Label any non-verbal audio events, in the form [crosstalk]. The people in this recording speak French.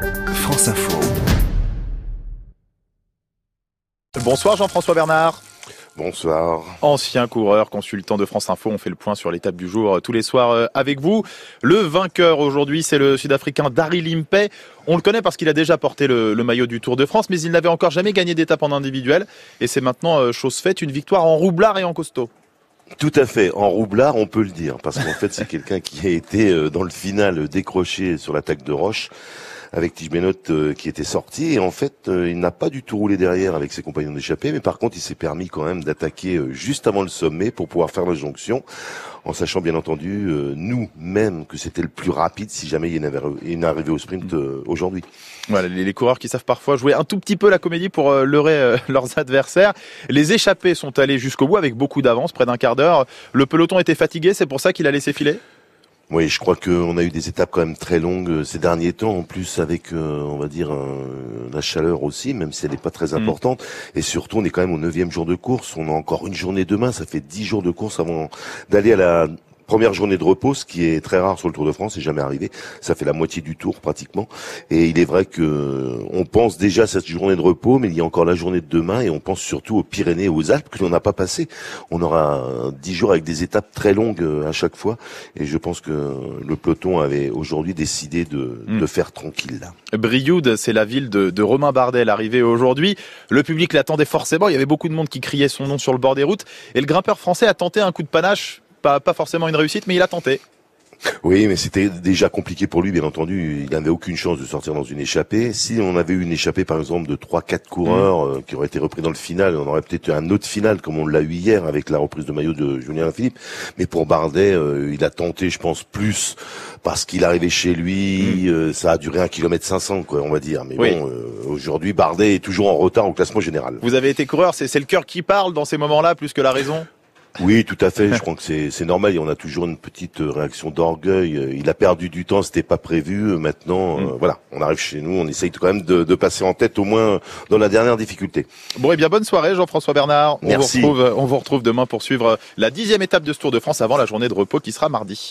France Info. Bonsoir Jean-François Bernard. Bonsoir. Ancien coureur, consultant de France Info, on fait le point sur l'étape du jour euh, tous les soirs euh, avec vous. Le vainqueur aujourd'hui, c'est le Sud-Africain Daryl Impey. On le connaît parce qu'il a déjà porté le, le, maillot du Tour de France, mais il n'avait encore jamais gagné d'étape en individuel. Et c'est maintenant euh, chose faite, une victoire en roublard et en costaud. Tout à fait, en roublard, on peut le dire, parce qu'en fait, c'est [laughs] quelqu'un qui a été dans le final décroché sur l'attaque de Roche avec Tige euh, qui était sorti. Et en fait, euh, il n'a pas du tout roulé derrière avec ses compagnons d'échappée, mais par contre, il s'est permis quand même d'attaquer euh, juste avant le sommet pour pouvoir faire la jonction, en sachant bien entendu, nous-mêmes, que c'était le plus rapide si jamais il est arrivé au sprint aujourd'hui. Voilà, les, coureurs qui savent parfois jouer un tout petit peu la comédie pour leurrer [laughs] leurs adversaires. Les échappés sont allés jusqu'au bout avec beaucoup d'avance, près d'un quart d'heure. Le peloton était fatigué, c'est pour ça qu'il a laissé filer? Oui, je crois qu'on a eu des étapes quand même très longues euh, ces derniers temps, en plus avec, euh, on va dire, la chaleur aussi, même si elle n'est pas très mm. importante. Et surtout, on est quand même au neuvième jour de course. On a encore une journée demain. Ça fait dix jours de course avant d'aller à la première journée de repos, ce qui est très rare sur le Tour de France, c'est jamais arrivé. Ça fait la moitié du tour pratiquement. Et il est vrai que on pense déjà à cette journée de repos, mais il y a encore la journée de demain et on pense surtout aux Pyrénées et aux Alpes que l'on n'a pas passé. On aura dix jours avec des étapes très longues euh, à chaque fois. Et je pense que le peloton avait aujourd'hui décidé de, hmm. de, faire tranquille. Brioude, c'est la ville de, de Romain Bardet, l'arrivée aujourd'hui. Le public l'attendait forcément. Il y avait beaucoup de monde qui criait son nom sur le bord des routes. Et le grimpeur français a tenté un coup de panache pas, pas forcément une réussite, mais il a tenté. Oui, mais c'était déjà compliqué pour lui, bien entendu. Il n'avait aucune chance de sortir dans une échappée. Si on avait eu une échappée, par exemple, de trois, quatre coureurs mm. euh, qui auraient été repris dans le final, on aurait peut-être eu un autre final, comme on l'a eu hier avec la reprise de maillot de Julien Philippe. Mais pour Bardet, euh, il a tenté, je pense, plus parce qu'il arrivait chez lui. Mm. Euh, ça a duré un kilomètre 500, quoi, on va dire. Mais bon, aujourd'hui, Bardet est toujours en retard au classement général. Vous avez été coureur, c'est le cœur qui parle dans ces moments-là plus que la raison? Oui, tout à fait. Je crois que c'est normal. On a toujours une petite euh, réaction d'orgueil. Il a perdu du temps, c'était pas prévu. Maintenant, euh, mm. voilà, on arrive chez nous, on essaye quand même de, de, passer en tête au moins dans la dernière difficulté. Bon, et eh bien bonne soirée, Jean-François Bernard. Merci. On vous, retrouve, on vous retrouve demain pour suivre la dixième étape de ce Tour de France avant la journée de repos qui sera mardi.